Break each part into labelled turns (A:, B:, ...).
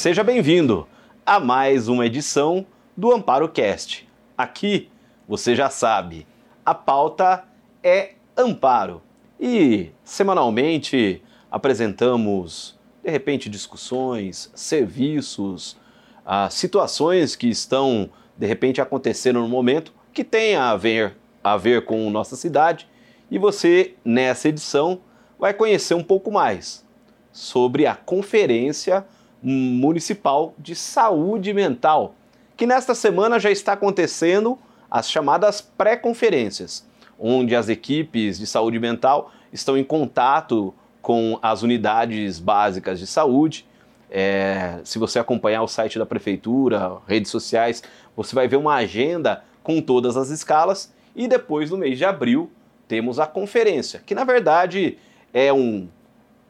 A: Seja bem-vindo a mais uma edição do Amparo Cast. Aqui, você já sabe, a pauta é amparo. E semanalmente apresentamos, de repente, discussões, serviços, ah, situações que estão, de repente, acontecendo no momento que tem a ver, a ver com nossa cidade. E você, nessa edição, vai conhecer um pouco mais sobre a Conferência Municipal de Saúde Mental, que nesta semana já está acontecendo as chamadas pré-conferências, onde as equipes de saúde mental estão em contato com as unidades básicas de saúde. É, se você acompanhar o site da prefeitura, redes sociais, você vai ver uma agenda com todas as escalas. E depois, no mês de abril, temos a conferência, que na verdade é um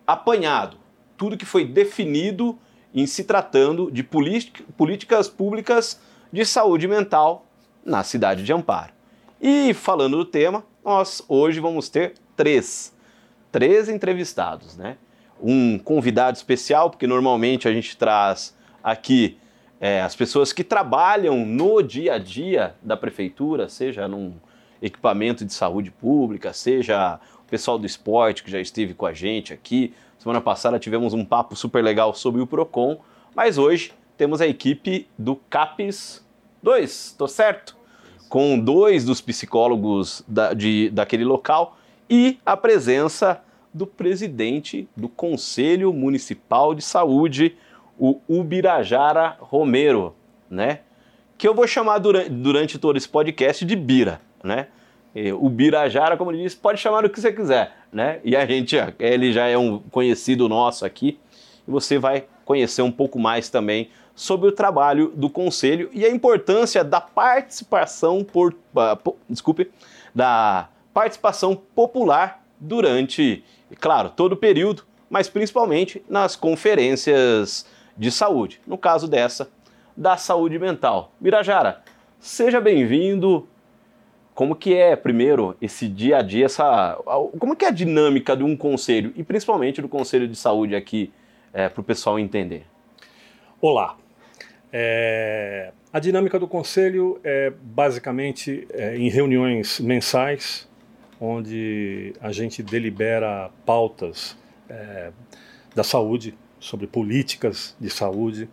A: apanhado, tudo que foi definido em se tratando de políticas públicas de saúde mental na cidade de Amparo. E falando do tema, nós hoje vamos ter três, três entrevistados, né? Um convidado especial, porque normalmente a gente traz aqui é, as pessoas que trabalham no dia a dia da prefeitura, seja num equipamento de saúde pública, seja o pessoal do esporte que já esteve com a gente aqui. Semana passada tivemos um papo super legal sobre o PROCON, mas hoje temos a equipe do CAPES 2, tô certo? Com dois dos psicólogos da, de, daquele local e a presença do presidente do Conselho Municipal de Saúde, o Ubirajara Romero, né? Que eu vou chamar durante, durante todo esse podcast de Bira, né? O Birajara, como ele disse, pode chamar o que você quiser, né? E a gente, ele já é um conhecido nosso aqui, e você vai conhecer um pouco mais também sobre o trabalho do conselho e a importância da participação por, uh, desculpe, da participação popular durante, claro, todo o período, mas principalmente nas conferências de saúde. No caso dessa, da saúde mental. Birajara, seja bem-vindo como que é, primeiro, esse dia a dia, essa, como que é a dinâmica de um conselho, e principalmente do Conselho de Saúde aqui, é, para o pessoal entender?
B: Olá. É, a dinâmica do conselho é basicamente é, em reuniões mensais, onde a gente delibera pautas é, da saúde, sobre políticas de saúde,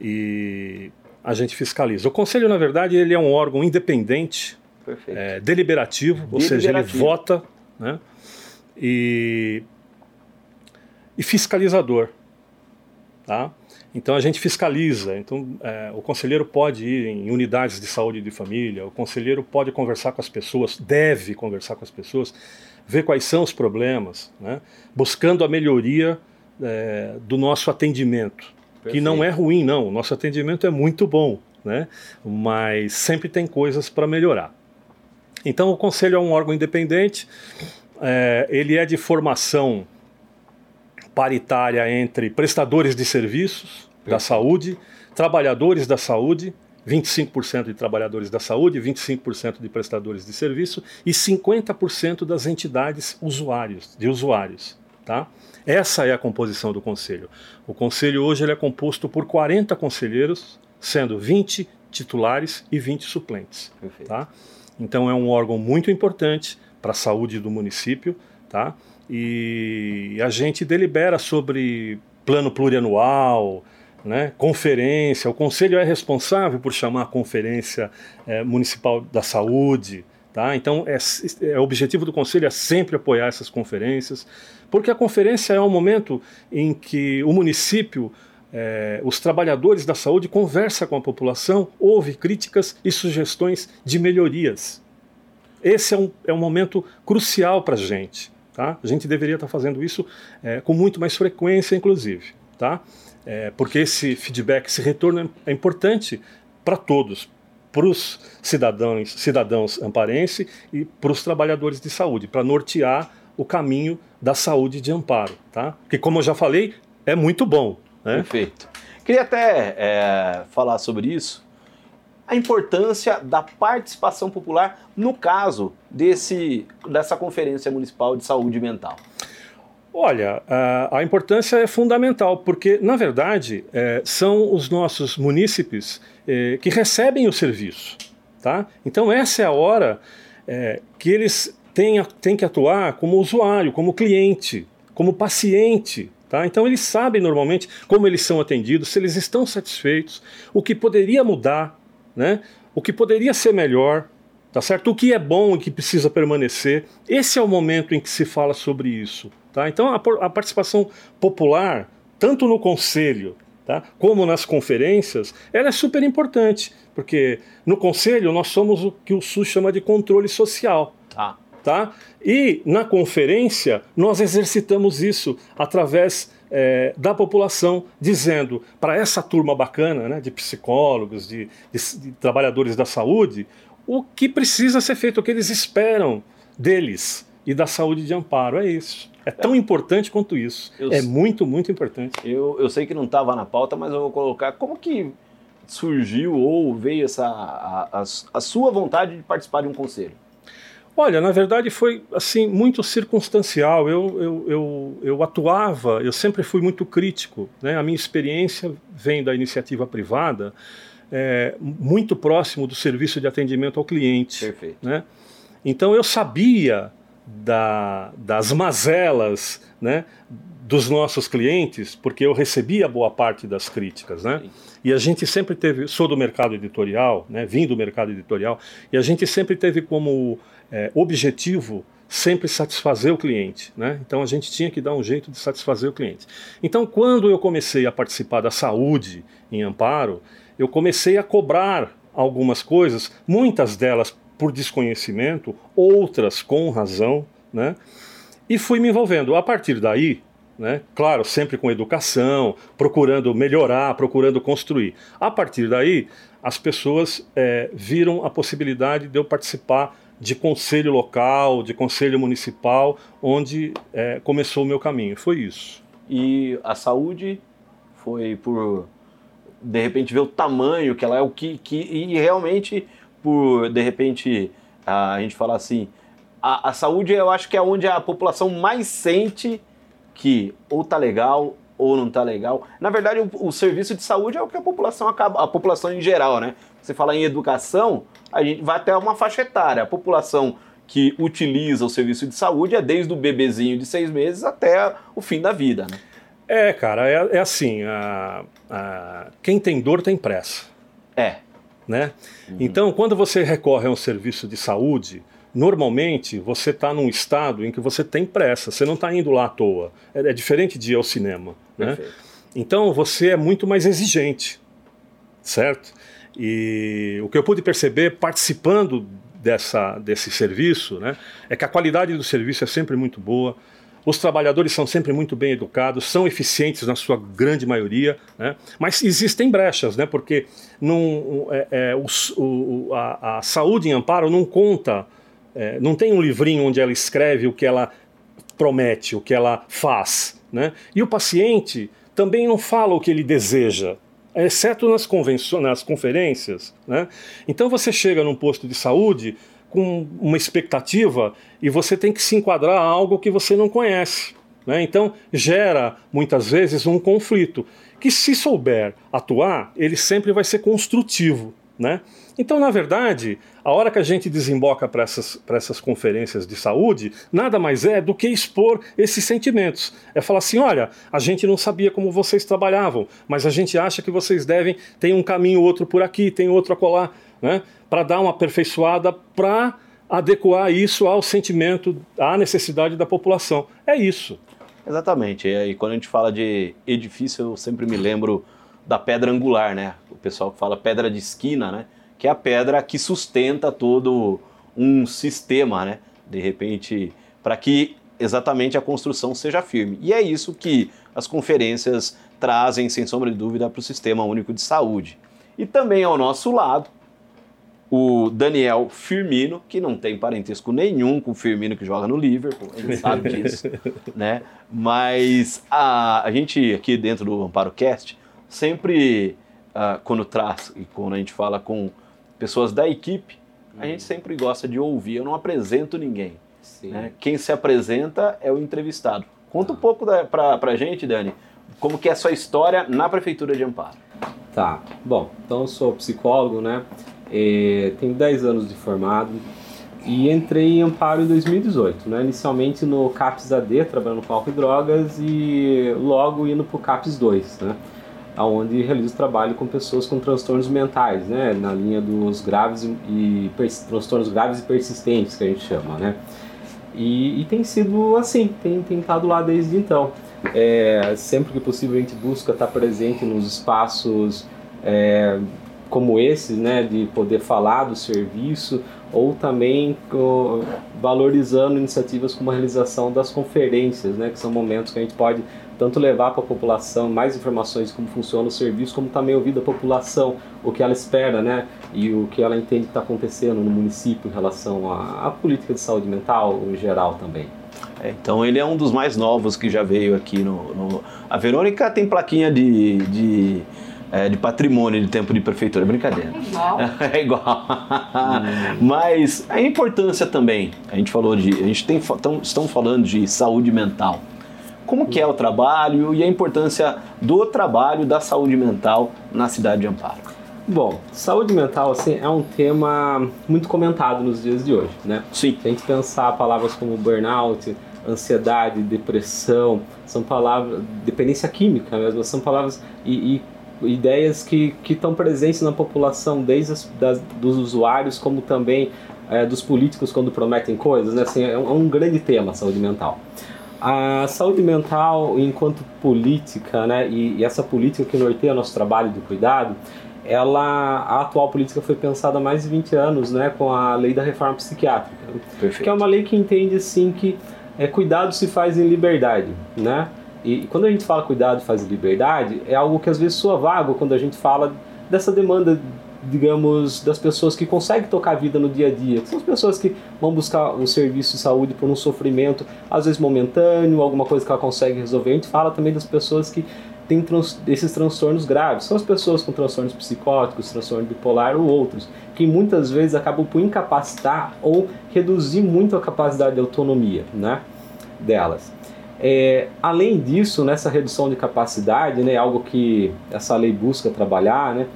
B: e a gente fiscaliza. O conselho, na verdade, ele é um órgão independente é, deliberativo, ou seja, ele vota né, e, e fiscalizador. Tá? Então a gente fiscaliza. Então é, o conselheiro pode ir em unidades de saúde de família, o conselheiro pode conversar com as pessoas, deve conversar com as pessoas, ver quais são os problemas, né? buscando a melhoria é, do nosso atendimento, Perfeito. que não é ruim, não. O nosso atendimento é muito bom, né? mas sempre tem coisas para melhorar. Então, o Conselho é um órgão independente, é, ele é de formação paritária entre prestadores de serviços da saúde, trabalhadores da saúde, 25% de trabalhadores da saúde, 25% de prestadores de serviço e 50% das entidades usuários, de usuários. Tá? Essa é a composição do conselho. O conselho hoje ele é composto por 40 conselheiros, sendo 20 titulares e 20 suplentes. Tá? Então é um órgão muito importante para a saúde do município, tá? E a gente delibera sobre plano plurianual, né, conferência. O conselho é responsável por chamar a conferência é, municipal da saúde, tá? Então é, é, o objetivo do conselho é sempre apoiar essas conferências, porque a conferência é um momento em que o município é, os trabalhadores da saúde conversa com a população, ouve críticas e sugestões de melhorias. Esse é um, é um momento crucial para a gente. Tá? A gente deveria estar tá fazendo isso é, com muito mais frequência, inclusive. Tá? É, porque esse feedback, esse retorno é, importante para todos, para os cidadãos, cidadãos amparense e para os trabalhadores de saúde, para nortear o caminho da saúde de amparo. Tá? Que, como eu já falei, é muito bom.
A: Né? Perfeito. Queria até é, falar sobre isso, a importância da participação popular no caso desse, dessa Conferência Municipal de Saúde Mental.
B: Olha, a, a, importância é fundamental, porque, na verdade, é, são os nossos munícipes é, que recebem o serviço. Tá? Então, essa é a hora é, que eles têm, têm que atuar como usuário, como cliente, como paciente. Tá? Então, eles sabem normalmente como eles são atendidos, se eles estão satisfeitos, o que poderia mudar, né? o que poderia ser melhor. Tá certo? O que é bom e que precisa permanecer. Esse é o momento em que se fala sobre isso. Tá? Então, a, a participação popular, tanto no conselho tá? como nas conferências, ela é super importante, porque no conselho nós somos o que o SUS chama de controle social.
A: Ah.
B: Tá? E na conferência nós exercitamos isso através é, da população, dizendo para essa turma bacana né, de psicólogos, de, de, de trabalhadores da saúde, o que precisa ser feito, o que eles esperam deles e da saúde de amparo. É isso. É tão importante quanto isso. Eu é muito, muito importante.
A: Eu, eu sei que não estava na pauta, mas eu vou colocar como que surgiu ou veio essa a, a, a, sua vontade de participar de um conselho?
B: Olha, na verdade foi assim muito circunstancial. Eu, eu, eu, eu atuava, eu sempre fui muito crítico. Né? A minha experiência vem da iniciativa privada, é, muito próximo do serviço de atendimento ao cliente.
A: Perfeito.
B: Né? Então eu sabia da, das mazelas né, dos nossos clientes, porque eu recebia boa parte das críticas, né? E a gente sempre teve, sou do mercado editorial, né, vim do mercado editorial, e a gente sempre teve como é, objetivo sempre satisfazer o cliente, né? Então a gente tinha que dar um jeito de satisfazer o cliente. Então quando eu comecei a participar da saúde em Amparo, eu comecei a cobrar algumas coisas, muitas delas por desconhecimento, outras com razão, né? E fui me envolvendo. A partir daí, né? Claro, sempre com educação, procurando melhorar, procurando construir. A partir daí, as pessoas é, viram a possibilidade de eu participar de conselho local, de conselho municipal, onde é, começou o meu caminho. Foi isso.
A: E a saúde foi por de repente ver o tamanho que ela é, o que, que e realmente por, de repente, a gente falar assim, a, a saúde eu acho que é onde a população mais sente que ou tá legal ou não tá legal. Na verdade, o, o, serviço de saúde é o que a população acaba, a população em geral, né? Você fala em educação, a gente vai até uma faixa etária. A população que utiliza o serviço de saúde é desde o bebezinho de seis meses até o fim da vida, né?
B: É, cara, é, é assim, a, a, quem tem dor tem pressa.
A: É.
B: Né? Uhum. Então, quando você recorre a um serviço de saúde, normalmente você está num estado em que você tem pressa, você não está indo lá à toa. É, é, diferente de ir ao cinema. Né? Então, você é muito mais exigente, certo? E o que eu pude perceber participando dessa, desse serviço né, é que a qualidade do serviço é sempre muito boa os trabalhadores são sempre muito bem educados, são eficientes na sua grande maioria, né? mas existem brechas, né? porque é, é, o, o, a, a, saúde em amparo não conta, é, não tem um livrinho onde ela escreve o que ela promete, o que ela faz. Né? E o paciente também não fala o que ele deseja, exceto nas, nas conferências. Né? Então você chega num posto de saúde com uma expectativa e você tem que se enquadrar a algo que você não conhece. Né? Então gera muitas vezes um conflito que, se souber atuar, ele sempre vai ser construtivo. Né? Então, na verdade, a hora que a gente desemboca para essas, essas conferências de saúde, nada mais é do que expor esses sentimentos. É falar assim: olha, a gente não sabia como vocês trabalhavam, mas a gente acha que vocês devem, tem um caminho outro por aqui, tem outro acolá né, para dar uma aperfeiçoada, para adequar isso ao sentimento, à necessidade da população. É isso.
A: Exatamente. E quando a gente fala de edifício, eu sempre me lembro da pedra angular, né? O pessoal fala pedra de esquina, né? Que é a pedra que sustenta todo um sistema, né? De repente, para que exatamente a construção seja firme. E é isso que as conferências trazem, sem sombra de dúvida, para o Sistema Único de Saúde. E também ao nosso lado, o Daniel Firmino, que não tem parentesco nenhum com o Firmino que joga no Liverpool, a gente sabe disso, né? Mas a, a gente aqui dentro do Amparo Cast, sempre uh, quando traz e quando a gente fala com pessoas da equipe, a gente sempre gosta de ouvir. Eu não apresento ninguém. Né? Quem se apresenta é o entrevistado. Conta um pouco para a gente, Dani, como que é a sua história na Prefeitura de Amparo.
C: Tá, bom, então eu sou psicólogo, né? E tenho 10 anos de formado e entrei em Amparo em 2018, né? Inicialmente no CAPS AD, trabalhando com álcool e drogas e logo indo para o CAPS 2, né? Onde realizo trabalho com pessoas com transtornos mentais, né? Na linha dos graves e, transtornos graves e persistentes que a gente chama, né? E, e tem sido assim, tem, tem estado lá desde então. É, sempre que possível a gente busca estar presente nos espaços é, como esses, né, de poder falar do serviço, ou também valorizando iniciativas como a realização das conferências, né, que são momentos que a gente pode tanto levar para a população mais informações de como funciona o serviço, como também ouvir da população o que ela espera, né, e o que ela entende que está acontecendo no município em relação à, à política de saúde mental em geral também.
A: É, então ele é um dos mais novos que já veio aqui no. no... A Verônica tem plaquinha de, de, é, de patrimônio de tempo de prefeitura, brincadeira.
D: É igual.
A: É igual. Mas a importância também, a gente falou de. A gente tem, tão, estamos falando de saúde mental. Como que é o trabalho e a importância do trabalho da saúde mental na cidade de Amparo?
C: Bom, saúde mental assim, é um tema muito comentado nos dias de hoje, né?
A: Sim.
C: A gente pensar palavras como burnout, ansiedade, depressão, são palavras, dependência química mesmo, são palavras e, e ideias que estão presentes na população, desde as, das, dos usuários, como também é, dos políticos quando prometem coisas, né? Assim, é um, é um grande tema saúde mental. A saúde mental, enquanto política, né, e, e, essa política que norteia nosso trabalho de cuidado, ela, a atual política foi pensada há mais de 20 anos, né, com a lei da reforma psiquiátrica,
A: Perfeito.
C: que é uma lei que entende assim que é, cuidado se faz em liberdade, né? E, e quando a gente fala cuidado faz em liberdade, é algo que às vezes soa vago quando a gente fala dessa demanda digamos, das pessoas que conseguem tocar a vida no dia a dia, são as pessoas que vão buscar um serviço de saúde por um sofrimento, às vezes momentâneo, alguma coisa que ela consegue resolver. A gente fala também das pessoas que tem trans, esses transtornos graves. São as pessoas com transtornos psicóticos, transtorno bipolar ou outros, que muitas vezes acabam por incapacitar ou reduzir muito a capacidade de autonomia né, delas. É, além disso, nessa redução de capacidade, né, algo que essa lei busca trabalhar, né,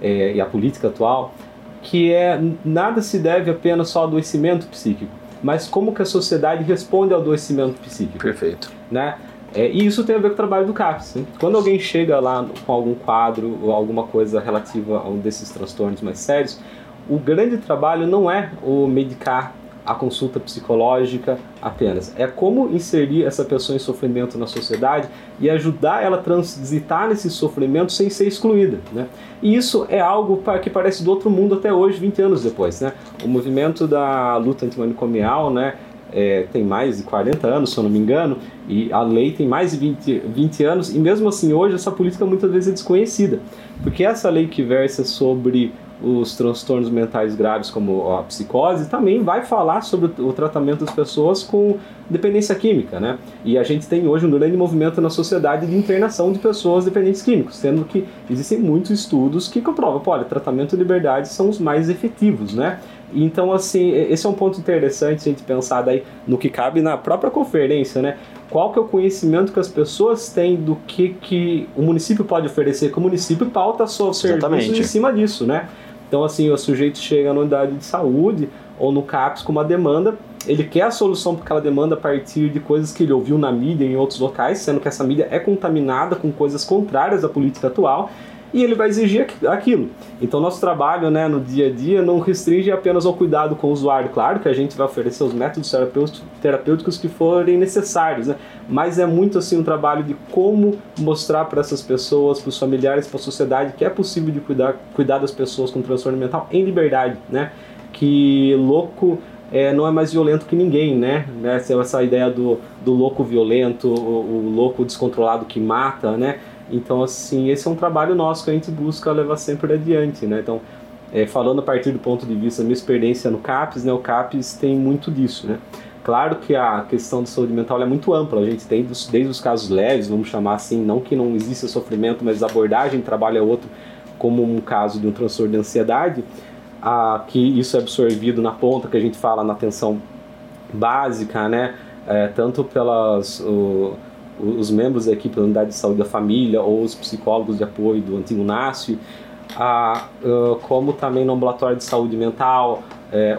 C: é, e a política atual, que é nada se deve apenas só ao adoecimento psíquico, mas como que a sociedade responde ao adoecimento psíquico.
A: Perfeito.
C: Né? É, e isso tem a ver com o trabalho do CAPS. Né? Quando alguém chega lá com algum quadro ou alguma coisa relativa a um desses transtornos mais sérios, o grande trabalho não é o medicar a consulta psicológica apenas. É como inserir essa pessoa em sofrimento na sociedade e ajudar ela a transitar nesse sofrimento sem ser excluída. Né? E isso é algo que parece do outro mundo até hoje, 20 anos depois. Né? O movimento da luta antimanicomial, né, é, tem mais de 40 anos, se eu não me engano, e a lei tem mais de 20, 20 anos, e mesmo assim hoje essa política muitas vezes é desconhecida, porque essa lei que versa sobre os transtornos mentais graves, como a psicose, também vai falar sobre o tratamento das pessoas com dependência química, né? E a gente tem hoje um grande movimento na sociedade de internação de pessoas dependentes químicos, sendo que existem muitos estudos que comprovam, olha, tratamento e liberdade são os mais efetivos, né? Então, assim, esse é um ponto interessante a gente pensar daí no que cabe na própria conferência, né? Qual que é o conhecimento que as pessoas têm do que, que o município pode oferecer, que o município pauta seus serviços em cima disso, né? Então, assim, o sujeito chega na unidade de saúde ou no CAPS com uma demanda, ele quer a solução para aquela demanda a partir de coisas que ele ouviu na mídia em outros locais, sendo que essa mídia é contaminada com coisas contrárias à política atual, e ele vai exigir aquilo. Então, nosso trabalho né, no dia a dia não restringe apenas ao cuidado com o usuário. Claro que a gente vai oferecer os métodos terapêuticos que forem necessários, né? mas é muito assim um trabalho de como mostrar para essas pessoas, para os familiares, para a sociedade que é possível de cuidar, cuidar das pessoas com transtorno mental em liberdade, né? Que louco é, não é mais violento que ninguém, né? Essa ideia do, do louco violento, o, o louco descontrolado que mata, né? Então, assim, esse é um trabalho nosso que a gente busca levar sempre adiante, né? Então, é, falando a partir do ponto de vista da minha experiência no CAPES, né? O CAPES tem muito disso, né? Claro que a questão de saúde mental é muito ampla, a gente tem dos, desde os casos leves, vamos chamar assim, não que não exista sofrimento, mas a abordagem trabalho é outro, como um caso de um transtorno de ansiedade, a, que isso é absorvido na ponta, que a gente fala na atenção básica, né? é, tanto pelas o, os membros da equipe da unidade de saúde da família ou os psicólogos de apoio do antigo NASF, a, uh, como também no ambulatório de saúde mental,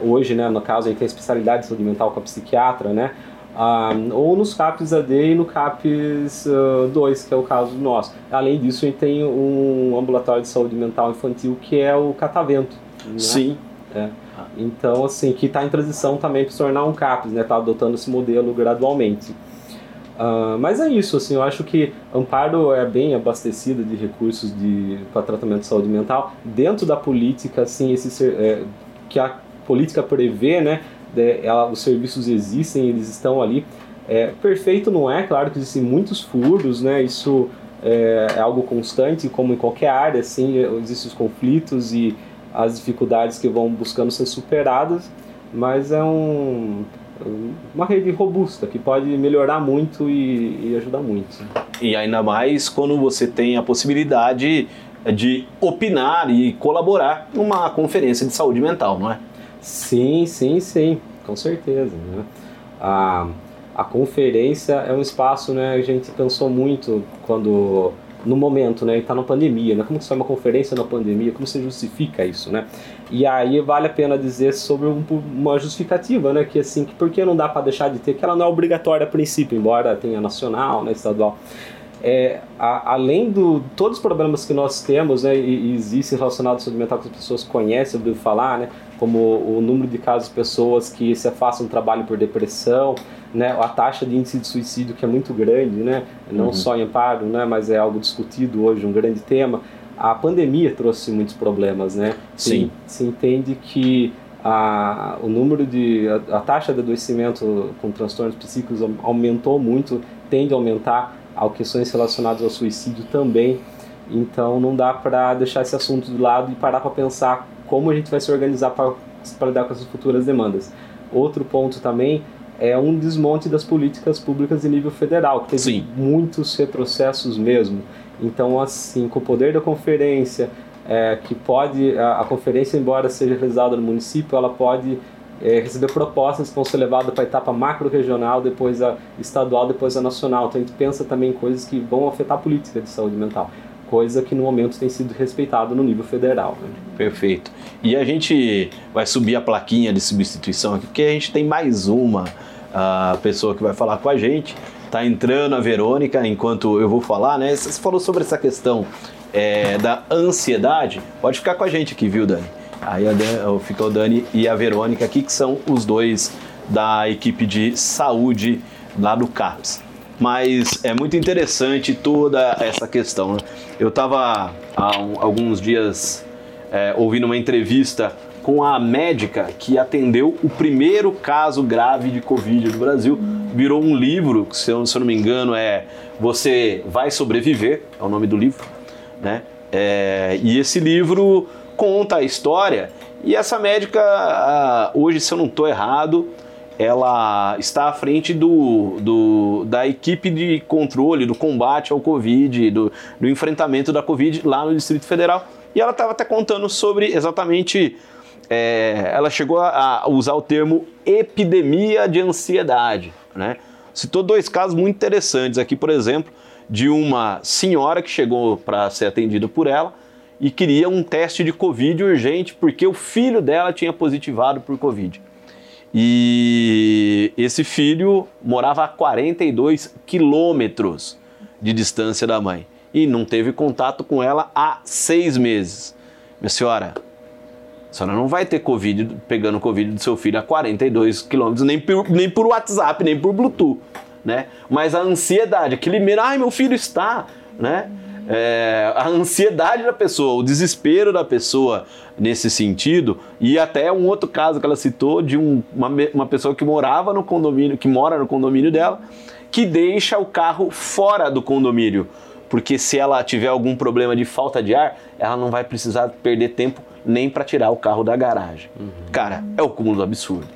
C: hoje, né, no caso, a gente tem a especialidade de saúde mental com a psiquiatra, né, uh, ou nos CAPs AD e no CAPs uh, 2, que é o caso nosso. Além disso, a gente tem um ambulatório de saúde mental infantil que é o Catavento. Né?
A: Sim.
C: É. Então, assim, que está em transição também para se tornar um CAPS, né? Está adotando esse modelo gradualmente. Uh, mas é isso, assim, eu acho que Amparo é bem abastecida de recursos de, para tratamento de saúde mental. Dentro da política, assim, esse, é, que a política prevê, né, de, ela, os serviços existem, eles estão ali. É, perfeito não é, claro que existem muitos furos, né, isso é, é algo constante, como em qualquer área, assim, existem os conflitos e as dificuldades que vão buscando ser superadas, mas é um uma rede robusta que pode melhorar muito e, e, ajudar muito.
A: E ainda mais quando você tem a possibilidade de opinar e colaborar numa conferência de saúde mental, não é?
C: Sim, sim, sim, com certeza. Né? A, a conferência é um espaço, né? A gente pensou muito quando no momento, né? Está na pandemia, né? Como que se faz uma conferência na pandemia? Como se justifica isso, né? E aí vale a pena dizer sobre um, uma justificativa, né? Que assim, que por que não dá para deixar de ter? Que ela não é obrigatória a princípio, embora tenha nacional, né? Estadual. É, a, além de todos os problemas que nós temos, né? E, e existem relacionados à saúde mental que as pessoas conhecem, ouviram falar, né? Como o número de casos de pessoas que se afastam do trabalho por depressão, né, a taxa de índice de suicídio que é muito grande, né, não uhum. só em Amparo, né, mas é algo discutido hoje, um grande tema. A pandemia trouxe muitos problemas, né?
A: Sim.
C: Se, se entende que a, o número de a, a, taxa de adoecimento com transtornos psíquicos aumentou muito, tende a aumentar, ao questões relacionadas ao suicídio também. Então não dá para deixar esse assunto de lado e parar para pensar como a gente vai se organizar para lidar com essas futuras demandas. Outro ponto também é um desmonte das políticas públicas em nível federal, que teve Sim. muitos retrocessos mesmo. Então, assim, com o poder da conferência, é, que pode, a, a, conferência, embora seja realizada no município, ela pode é, receber propostas que vão ser levadas para a etapa macro-regional, depois a estadual, depois a nacional. Então, a gente pensa também em coisas que vão afetar a política de saúde mental coisa que no momento tem sido respeitado no nível federal. Né?
A: Perfeito. E a gente vai subir a plaquinha de substituição aqui, porque a gente tem mais uma a pessoa que vai falar com a gente. Está entrando a Verônica enquanto eu vou falar, né? Você falou sobre essa questão é, da ansiedade. Pode ficar com a gente aqui, viu, Dani? Aí a Dan, ficou o Dani e a Verônica aqui, que são os dois da equipe de saúde lá do CAPS. Mas é muito interessante toda essa questão. Né? Eu estava há alguns dias é, ouvindo uma entrevista com a médica que atendeu o primeiro caso grave de Covid do Brasil. Virou um livro, que se eu, se eu não me engano é Você Vai Sobreviver, é o nome do livro, né? É, e esse livro conta a história e essa médica, hoje, se eu não estou errado, ela está à frente do, do, da equipe de controle, do combate ao Covid, do, do enfrentamento da Covid lá no Distrito Federal. E ela estava até contando sobre exatamente é, ela chegou a, usar o termo epidemia de ansiedade. Né? Citou dois casos muito interessantes aqui, por exemplo, de uma senhora que chegou para ser atendida por ela e queria um teste de Covid urgente porque o filho dela tinha positivado por Covid. E esse filho morava a 42 quilômetros de distância da mãe e não teve contato com ela há seis meses. Minha senhora, a senhora não vai ter Covid, pegando Covid do seu filho a 42 quilômetros, nem por, nem por WhatsApp, nem por Bluetooth, né? Mas a ansiedade, aquele medo, ai, meu filho está, né? É, a ansiedade da pessoa, o desespero da pessoa nesse sentido, e até um outro caso que ela citou de um, uma, uma pessoa que morava no condomínio, que mora no condomínio dela, que deixa o carro fora do condomínio, porque se ela tiver algum problema de falta de ar, ela não vai precisar perder tempo nem para tirar o carro da garagem. Uhum. Cara, é o cúmulo do absurdo,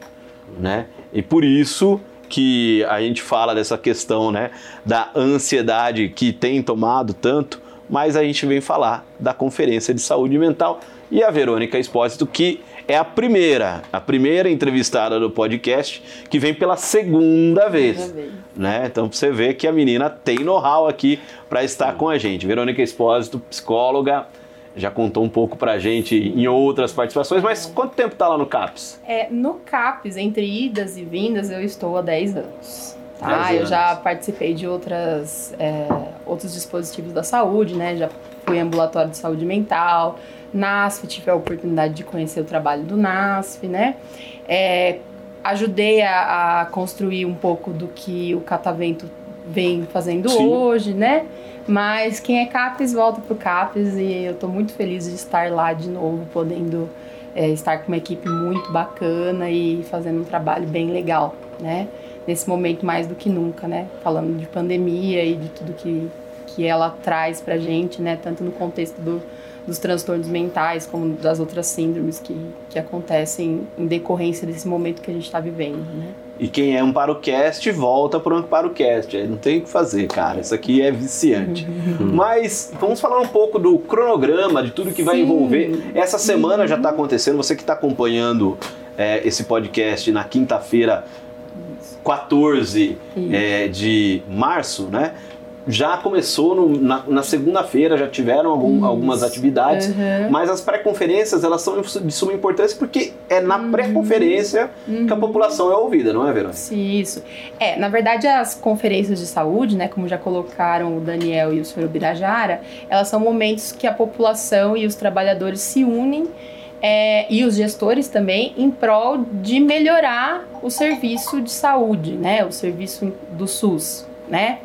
A: né? E por isso que a gente fala dessa questão, né, da ansiedade que tem tomado tanto, mas a gente vem falar da Conferência de Saúde Mental e a Verônica Espósito, que é a primeira, a primeira entrevistada do podcast que vem pela segunda vez, né? Então você vê que a menina tem know-how aqui para estar com a gente. Verônica Espósito, psicóloga, já contou um pouco pra gente em outras participações, mas quanto tempo tá lá no CAPS?
D: É, no CAPS, entre idas e vindas, eu estou há 10 anos. Tá?
A: 10 anos.
D: Eu já participei de outras, é, outros dispositivos da saúde, né? Já fui ambulatório de saúde mental, NASF, tive a oportunidade de conhecer o trabalho do NASF, né? É, ajudei a, a construir um pouco do que o Catavento vem fazendo
A: Sim.
D: hoje, né? Mas quem é CAPES volta pro CAPES e eu tô muito feliz de estar lá de novo, podendo é, estar com uma equipe muito bacana e fazendo um trabalho bem legal, né? Nesse momento mais do que nunca, né? Falando de pandemia e de tudo que, que ela traz pra gente, né? Tanto no contexto do, dos transtornos mentais como das outras síndromes que, que acontecem em decorrência desse momento que a gente está vivendo, né?
A: E quem é AmparoCast volta pro AmparoCast. Aí não tem o que fazer, cara. Isso aqui é viciante. Mas vamos falar um pouco do cronograma, de tudo que vai
D: Sim.
A: envolver. Essa semana já está acontecendo. Você que está acompanhando é, esse podcast na quinta-feira, 14 é, de março, né? Já começou no- na, na segunda-feira, já tiveram algum- algumas atividades,
D: Uhum.
A: mas as pré-conferências elas são de suma importância porque é na pré-conferência que a população é ouvida, não é, Verônica?
D: Sim, isso. É, na verdade, as conferências de saúde, né, como já colocaram o Daniel e o senhor Birajara, elas são momentos que a população e os trabalhadores se unem é, e os gestores também em prol de melhorar o serviço de saúde, né, o serviço do SUS, né?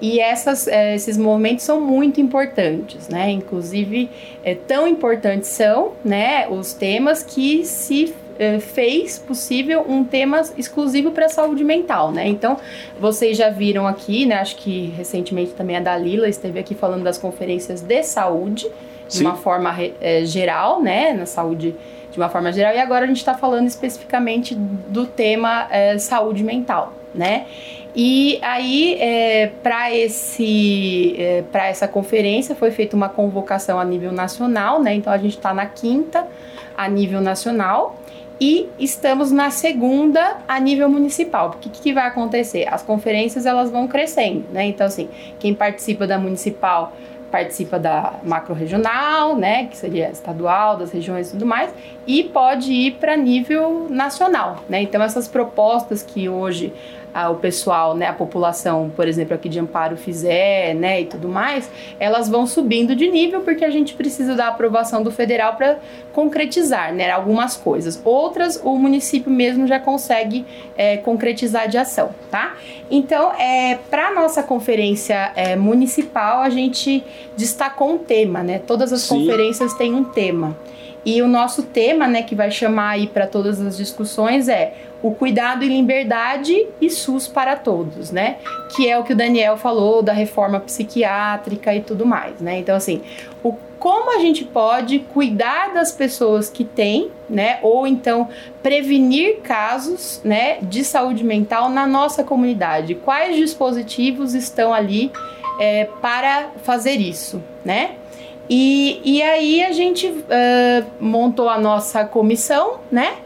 D: E essas, eh, esses momentos são muito importantes, né? Inclusive, é, tão importantes são né, os temas que se eh, fez possível um tema exclusivo para a saúde mental, né? Então, vocês já viram aqui, né? Acho que recentemente também a Dalila esteve aqui falando das conferências de saúde, de
A: Sim.
D: uma forma eh, geral, né? Na saúde de uma forma geral. E agora a gente está falando especificamente do tema eh, saúde mental, né? E aí, para esse, para essa conferência foi feita uma convocação a nível nacional, né? Então a gente está na quinta a nível nacional e estamos na segunda a nível municipal. Porque o que, que vai acontecer? As conferências elas vão crescendo, né? Então assim, quem participa da municipal participa da macro-regional, né, que seria estadual, das regiões e tudo mais, e pode ir para nível nacional, né? Então essas propostas que hoje ah, o pessoal, né, a população, por exemplo, aqui de Amparo fizer, né, e tudo mais, elas vão subindo de nível porque a gente precisa da aprovação do federal para concretizar, né, algumas coisas. Outras o município mesmo já consegue é, concretizar de ação, tá? Então, é, para nossa conferência é, municipal, a gente destacou um tema, né? Todas as
A: Sim.
D: conferências têm um tema. E o nosso tema, né, que vai chamar aí para todas as discussões é o cuidado e liberdade e SUS para todos, né? Que é o que o Daniel falou da reforma psiquiátrica e tudo mais, né? Então, assim, o, como a gente pode cuidar das pessoas que têm, né? Ou então prevenir casos, né, de saúde mental na nossa comunidade? Quais dispositivos estão ali é, para fazer isso, né? E, e aí a gente ah, montou a nossa comissão, né?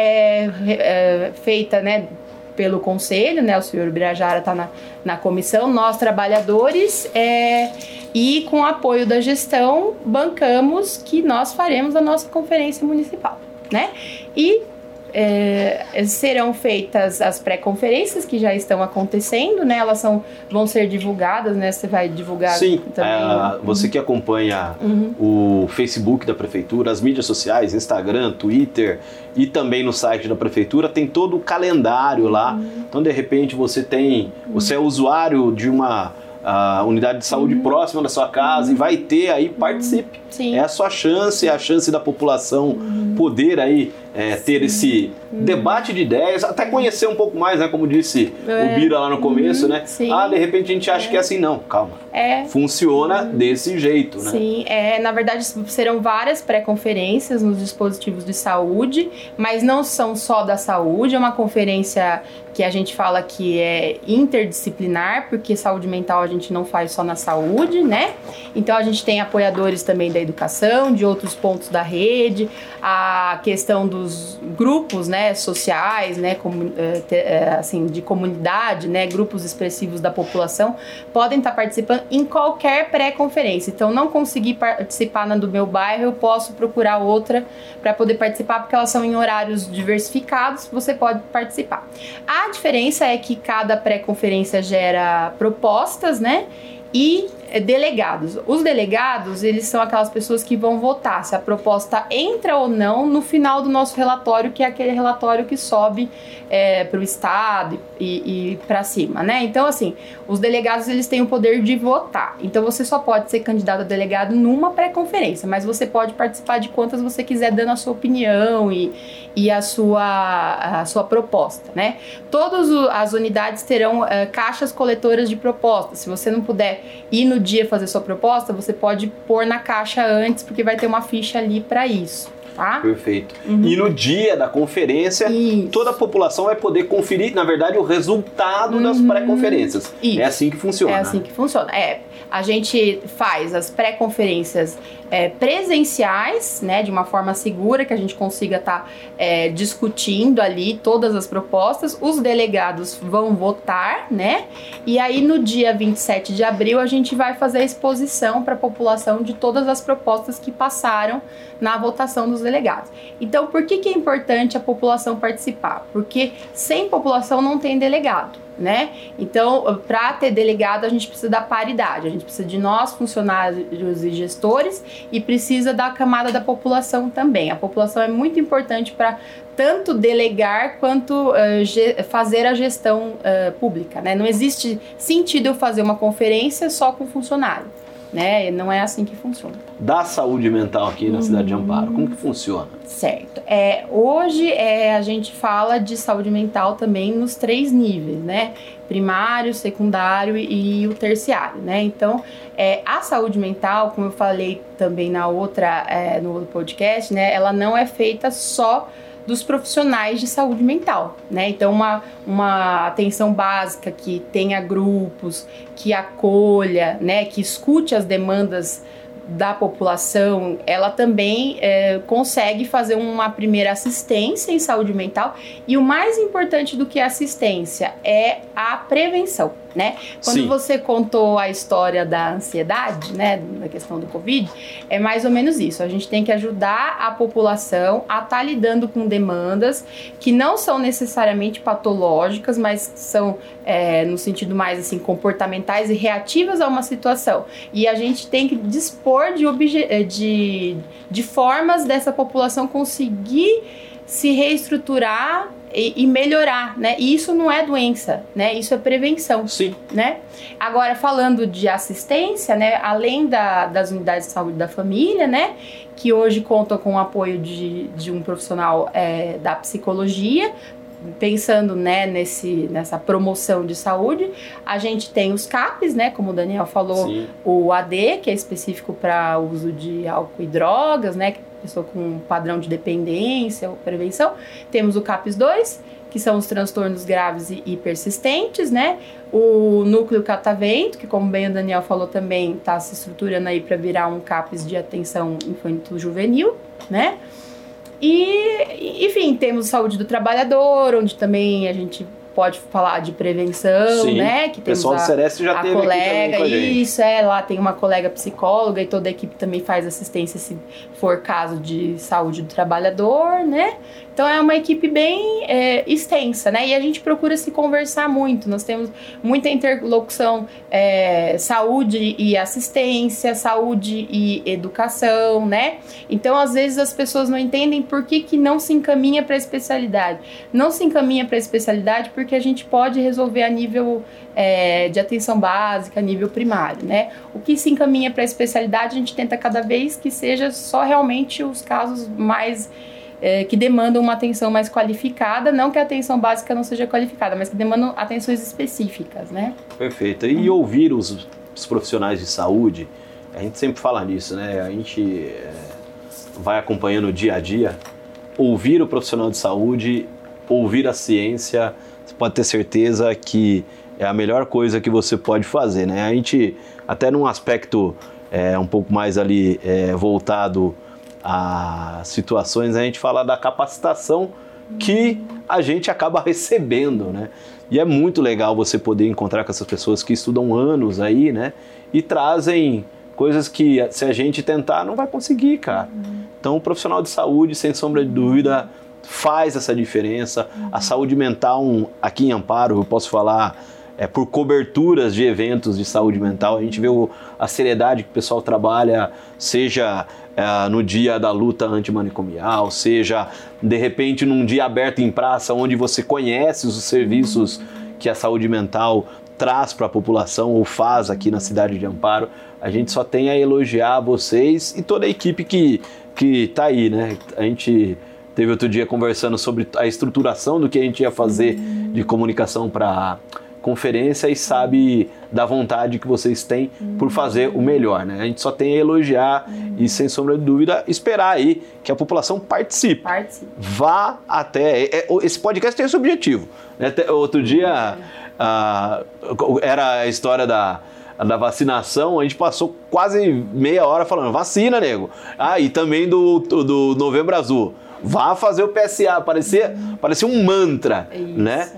D: É, é, feita, né? Pelo conselho, né? O senhor Birajara está na, na comissão, nós trabalhadores, é, e com apoio da gestão, bancamos que nós faremos a nossa conferência municipal, né? E é, serão feitas as pré-conferências que já estão acontecendo, né? Elas são, vão ser divulgadas, né? Você vai divulgar
A: Sim,
D: também.
A: é, você que acompanha
D: Uhum.
A: o Facebook da prefeitura, as mídias sociais, Instagram, Twitter e também no site da prefeitura tem todo o calendário lá.
D: Uhum.
A: Então de repente você tem, você é usuário de uma ah, unidade de saúde
D: Uhum.
A: próxima da sua casa e vai ter aí participe.
D: Sim.
A: É a sua chance, é a chance da população poder aí é, ter esse debate de ideias, até conhecer um pouco mais, né? Como disse
D: É.
A: o Bira lá no começo,
D: Uhum,
A: né?
D: sim.
A: Ah, de repente a gente acha que é assim, não, calma.
D: É.
A: Funciona desse jeito, né?
D: Sim, é, na verdade serão várias pré-conferências nos dispositivos de saúde, mas não são só da saúde, é uma conferência que a gente fala que é interdisciplinar, porque saúde mental a gente não faz só na saúde, né? Então a gente tem apoiadores também da educação, de outros pontos da rede, a questão dos grupos, né, sociais, né, comu- eh, eh, assim, de comunidade, né, grupos expressivos da população, podem estar participando em qualquer pré-conferência. Então, não consegui participar na do meu bairro, eu posso procurar outra para poder participar, porque elas são em horários diversificados, você pode participar. A diferença é que cada pré-conferência gera propostas, né? E delegados. Os delegados, eles são aquelas pessoas que vão votar se a proposta entra ou não no final do nosso relatório, que é aquele relatório que sobe para o Estado e, e para cima, né? Então, assim, os delegados, eles têm o poder de votar. Então, você só pode ser candidato a delegado numa pré-conferência, mas você pode participar de quantas você quiser, dando a sua opinião e, e a, sua, a sua proposta, né? Todas as unidades terão eh, caixas coletoras de propostas. Se você não puder ir no dia fazer sua proposta, você pode pôr na caixa antes, porque vai ter uma ficha ali para isso, tá?
A: Perfeito. E no dia da conferência,
D: Isso.
A: toda a população vai poder conferir, na verdade, o resultado das pré-conferências.
D: Uhum.
A: É assim que funciona.
D: É assim que funciona. É, a gente faz as pré-conferências é, presenciais, né, de uma forma segura, que a gente consiga estar discutindo ali todas as propostas. Os delegados vão votar, né? E aí no dia 27 de abril a gente vai fazer a exposição para a população de todas as propostas que passaram na votação dos delegados. Então, por que, que é importante a população participar? Porque sem população não tem delegado. Né? Então, para ter delegado, a gente precisa da paridade, a gente precisa de nós, funcionários e gestores, e precisa da camada da população também. A população é muito importante para tanto delegar quanto ge- fazer a gestão eh, pública. Né? Não existe sentido eu fazer uma conferência só com funcionário. Né? Não é assim que funciona.
A: Da saúde mental aqui na cidade de Amparo, como que funciona?
D: Certo. É, hoje é, a gente fala de saúde mental também nos três níveis, né? Primário, secundário e, o terciário, né? Então, é, a saúde mental, como eu falei também na outra, é, no outro podcast, né? Ela não é feita só dos profissionais de saúde mental, né? Então, uma, uma atenção básica que tenha grupos, que acolha, né? Que escute as demandas da população, ela também é, consegue fazer uma primeira assistência em saúde mental e o mais importante do que a assistência é a prevenção, né? Quando
A: Sim.
D: você contou a história da ansiedade, né, da questão do Covid, é mais ou menos isso. A gente tem que ajudar a população a estar lidando com demandas que não são necessariamente patológicas, mas são é, no sentido mais assim comportamentais e reativas a uma situação. E a gente tem que dispor de, eh, de, de formas dessa população conseguir se reestruturar e, e melhorar, né? E isso não é doença, né? Isso é prevenção
A: Sim.
D: né? Agora, falando de assistência, né? Além da- das unidades de saúde da família, né? Que hoje contam com o apoio de, de um profissional é, da psicologia, pensando né, nesse, nessa promoção de saúde, a gente tem os CAPs, né? Como o Daniel falou,
A: Sim.
D: o AD, que é específico para uso de álcool e drogas, né? Pessoa com padrão de dependência ou prevenção. Temos o CAPS 2, que são os transtornos graves e, persistentes, né? O núcleo catavento, que como bem o Daniel falou também, está se estruturando aí para virar um CAPS de atenção infantil-juvenil, né? E, enfim, temos saúde do trabalhador, onde também a gente pode falar de prevenção,
A: Sim.
D: né? Que
A: O pessoal do
D: a-
A: Sereste já
D: a
A: teve
D: colega, isso, é, lá tem uma colega psicóloga e toda a equipe também faz assistência se for caso de saúde do trabalhador, né? Então é uma equipe bem é, extensa, né? E a gente procura se conversar muito. Nós temos muita interlocução é, saúde e assistência, saúde e educação, né? Então às vezes as pessoas não entendem por que, que não se encaminha para a especialidade. Não se encaminha para a especialidade porque a gente pode resolver a nível é, de atenção básica, nível primário, né? O que se encaminha para a especialidade, a gente tenta cada vez que seja só realmente os casos mais é, que demandam uma atenção mais qualificada, não que a atenção básica não seja qualificada, mas que demandam atenções específicas, né?
A: Perfeito. E ouvir os, os profissionais de saúde, a gente sempre fala nisso, né? A gente é, vai acompanhando o dia a dia. Ouvir o profissional de saúde, ouvir a ciência, pode ter certeza que é a melhor coisa que você pode fazer, né? A gente, até num aspecto é, um pouco mais ali é, voltado a situações, a gente fala da capacitação que a gente acaba recebendo, né? E é muito legal você poder encontrar com essas pessoas que estudam anos aí, né? E trazem coisas que se a gente tentar não vai conseguir, cara. Então, o profissional de saúde, sem sombra de dúvida, faz essa diferença. A saúde mental, aqui em Amparo, eu posso falar é, por coberturas de eventos de saúde mental. A gente vê o, a seriedade que o pessoal trabalha, seja é, no dia da luta antimanicomial, seja de repente num dia aberto em praça, onde você conhece os serviços que a saúde mental traz para a população ou faz aqui na cidade de Amparo. A gente só tem a elogiar vocês e toda a equipe que que está aí, né? A gente teve outro dia conversando sobre a estruturação do que a gente ia fazer de comunicação para conferência e sabe da vontade que vocês têm por fazer o melhor, né? A gente só tem a elogiar e, sem sombra de dúvida, esperar aí que a população participe.
D: Participe.
A: Vá até... É, esse podcast tem esse objetivo. Né? Outro dia era a história da da vacinação, a gente passou quase meia hora falando vacina, nego. Ah, e também do, do Novembro Azul. Vá fazer o PSA, parecia, parecia um mantra, Isso. né?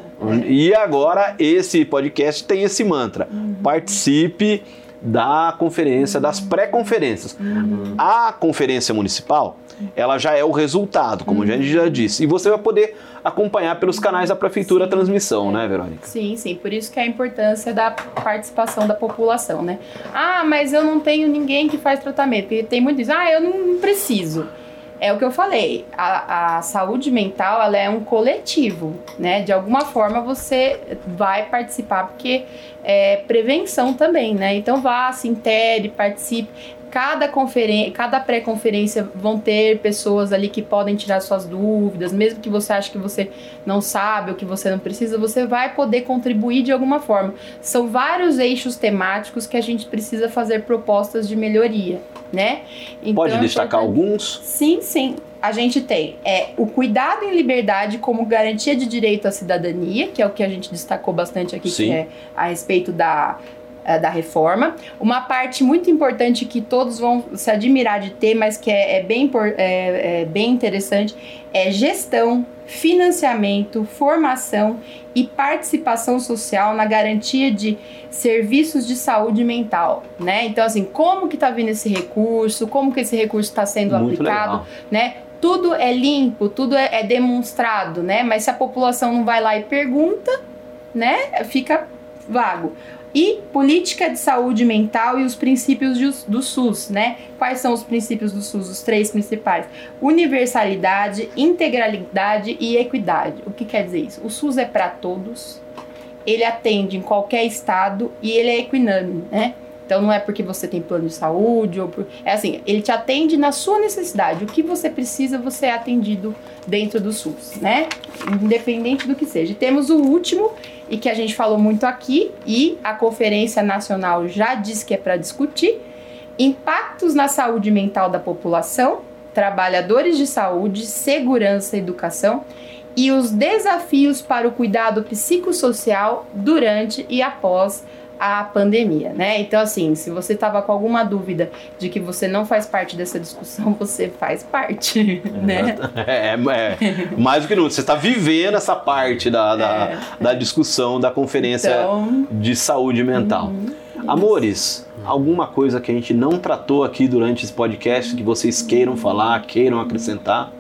A: E agora esse podcast tem esse mantra: uhum. participe da conferência, das pré-conferências. Uhum. A conferência municipal, ela já é o resultado, como uhum. a gente já disse. E você vai poder acompanhar pelos canais da prefeitura sim. a transmissão, né, Verônica?
D: Sim, sim. Por isso que é a importância da participação da população, né? Ah, mas eu não tenho ninguém que faz tratamento. Porque tem muito isso. Ah, eu não preciso é o que eu falei, a, a, saúde mental ela é um coletivo, né? De alguma forma você vai participar, porque é prevenção também, né? Então vá, se intere, participe cada conferência, cada pré-conferência vão ter pessoas ali que podem tirar suas dúvidas, mesmo que você ache que você não sabe ou que você não precisa, você vai poder contribuir de alguma forma. São vários eixos temáticos que a gente precisa fazer propostas de melhoria, né?
A: Então, Pode destacar alguns?
D: Sim, sim. A gente tem é, o cuidado em liberdade como garantia de direito à cidadania, que é o que a gente destacou bastante aqui, sim. que é a respeito da da reforma. Uma parte muito importante que todos vão se admirar de ter, mas que é, é bem, é, é bem interessante, é gestão, financiamento, formação e participação social na garantia de serviços de saúde mental, né? Então, assim, como que tá vindo esse recurso, como que esse recurso está sendo Muito aplicado, legal. né? Tudo é limpo, tudo é, é demonstrado, né? Mas se a população não vai lá e pergunta, né? Fica vago e política de saúde mental e os princípios do SUS, né? Quais são os princípios do SUS? Os três principais: universalidade, integralidade e equidade. O que quer dizer isso? O SUS é para todos, ele atende em qualquer estado e ele é equinâmio, né? Então não é porque você tem plano de saúde ou por... é assim, ele te atende na sua necessidade. O que você precisa, você é atendido dentro do SUS, né? Independente do que seja. E temos o último e que a gente falou muito aqui e a Conferência Nacional já disse que é para discutir impactos na saúde mental da população, trabalhadores de saúde, segurança educação e os desafios para o cuidado psicossocial durante e após a pandemia, né? Então, assim, se você estava com alguma dúvida de que você não faz parte dessa discussão, você faz parte, né?
A: É, é, mais do que nunca. Você está vivendo essa parte da, da, é. da discussão da conferência então, de saúde mental. Uhum, Amores, alguma coisa que a gente não tratou aqui durante esse podcast que vocês queiram falar, queiram acrescentar?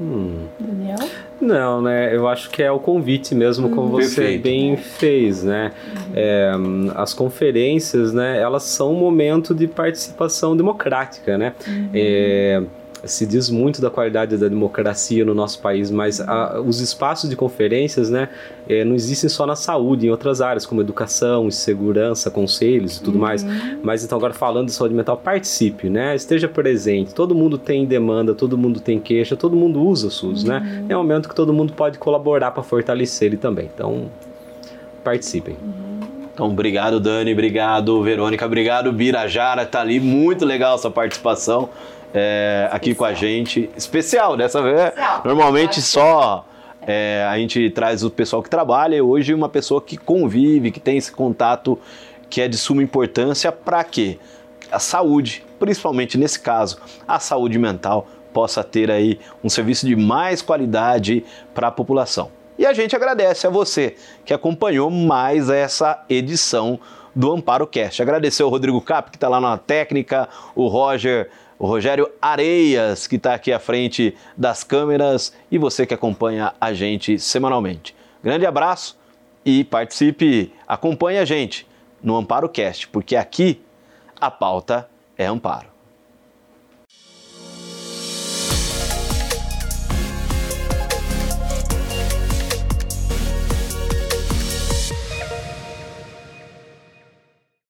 C: Hum. Daniel? Não, né? Eu acho que é o convite mesmo, como você Perfeito. bem fez, né? É, as conferências, né? Elas são um momento de participação democrática, né? Uhum. É, se diz muito da qualidade da democracia no nosso país, mas a, os espaços de conferências, né, é, não existem só na saúde, em outras áreas, como educação, segurança, conselhos e tudo uhum. mais. Mas então, agora falando de saúde mental, participe, né, esteja presente. Todo mundo tem demanda, todo mundo tem queixa, todo mundo usa o SUS, né? uhum. né? É um momento que todo mundo pode colaborar para fortalecer ele também. Então, participem.
A: Uhum. Então, obrigado, Dani, obrigado, Verônica, obrigado, Birajara, tá ali, muito legal essa participação é, aqui com a gente. Especial dessa vez. Especial. Normalmente só é, a gente traz o pessoal que trabalha e hoje uma pessoa que convive, que tem esse contato que é de suma importância para quê? A saúde, principalmente nesse caso, a saúde mental possa ter aí um serviço de mais qualidade para a população. E a gente agradece a você que acompanhou mais essa edição do Amparo Cast. Agradecer ao Rodrigo Cap, que está lá na técnica, o Roger o Rogério Areias, que está aqui à frente das câmeras, e você que acompanha a gente semanalmente. Grande abraço e participe, acompanhe a gente no Amparo Cast, porque aqui a pauta é amparo.